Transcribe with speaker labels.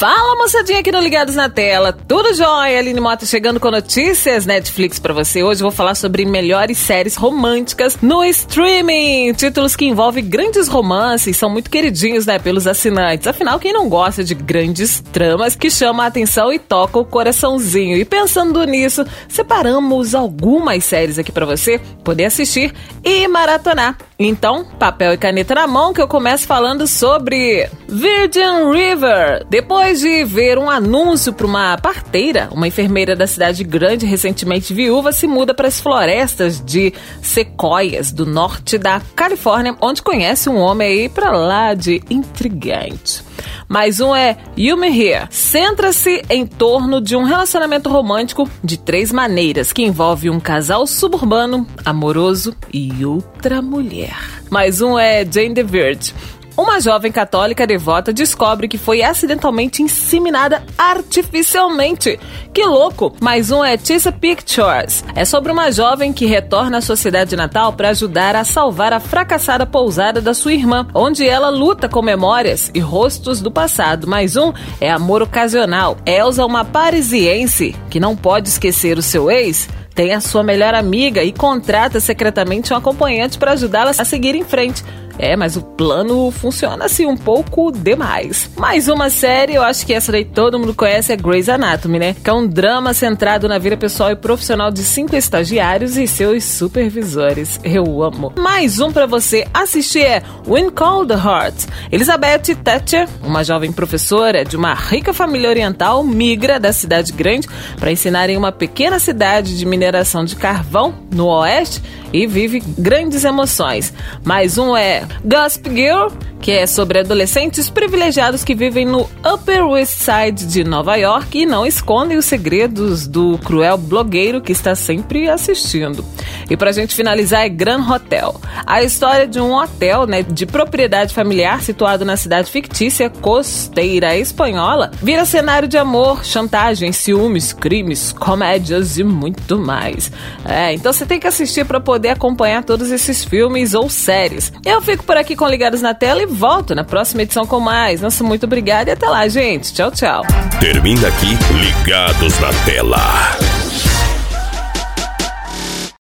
Speaker 1: Fala moçadinha aqui no Ligados na Tela, tudo jóia? Aline Mota chegando com notícias Netflix para você. Hoje vou falar sobre melhores séries românticas no streaming. Títulos que envolvem grandes romances, são muito queridinhos, né, pelos assinantes. Afinal, quem não gosta de grandes tramas que chamam a atenção e tocam o coraçãozinho? E pensando nisso, separamos algumas séries aqui para você poder assistir e maratonar. Então, papel e caneta na mão que eu começo falando sobre Virgin River. Depois de ver um anúncio para uma parteira, uma enfermeira da cidade grande, recentemente viúva, se muda para as florestas de sequoias do norte da Califórnia, onde conhece um homem aí para lá de intrigante. Mais um é You Me Here. Centra-se em torno de um relacionamento romântico de três maneiras, que envolve um casal suburbano, amoroso e outra mulher. Mais um é Jane the Virgin. Uma jovem católica devota descobre que foi acidentalmente inseminada artificialmente. Que louco! Mais um é Tissa Pictures. É sobre uma jovem que retorna à sua cidade natal para ajudar a salvar a fracassada pousada da sua irmã, onde ela luta com memórias e rostos do passado. Mais um é Amor Ocasional. Elsa, uma parisiense que não pode esquecer o seu ex, tem a sua melhor amiga e contrata secretamente um acompanhante para ajudá-la a seguir em frente. É, mas o plano funciona assim um pouco demais. Mais uma série, eu acho que essa daí todo mundo conhece, é Grey's Anatomy, né? Que é um drama centrado na vida pessoal e profissional de cinco estagiários e seus supervisores. Eu amo. Mais um para você assistir é When the Heart. Elizabeth Thatcher, uma jovem professora de uma rica família oriental, migra da cidade grande para ensinar em uma pequena cidade de mineração de carvão no oeste e vive grandes emoções. Mais um é Gossip Girl, que é sobre adolescentes privilegiados que vivem no Upper West Side de Nova York e não escondem os segredos do cruel blogueiro que está sempre assistindo. E pra gente finalizar é Grand Hotel. A história de um hotel, né, de propriedade familiar situado na cidade fictícia costeira espanhola, vira cenário de amor, chantagem, ciúmes, crimes, comédias e muito mais. É, então você tem que assistir para poder acompanhar todos esses filmes ou séries. Eu fico por aqui com Ligados na Tela e volto na próxima edição com mais. Nossa, muito obrigada e até lá, gente. Tchau, tchau.
Speaker 2: Termina aqui Ligados na Tela.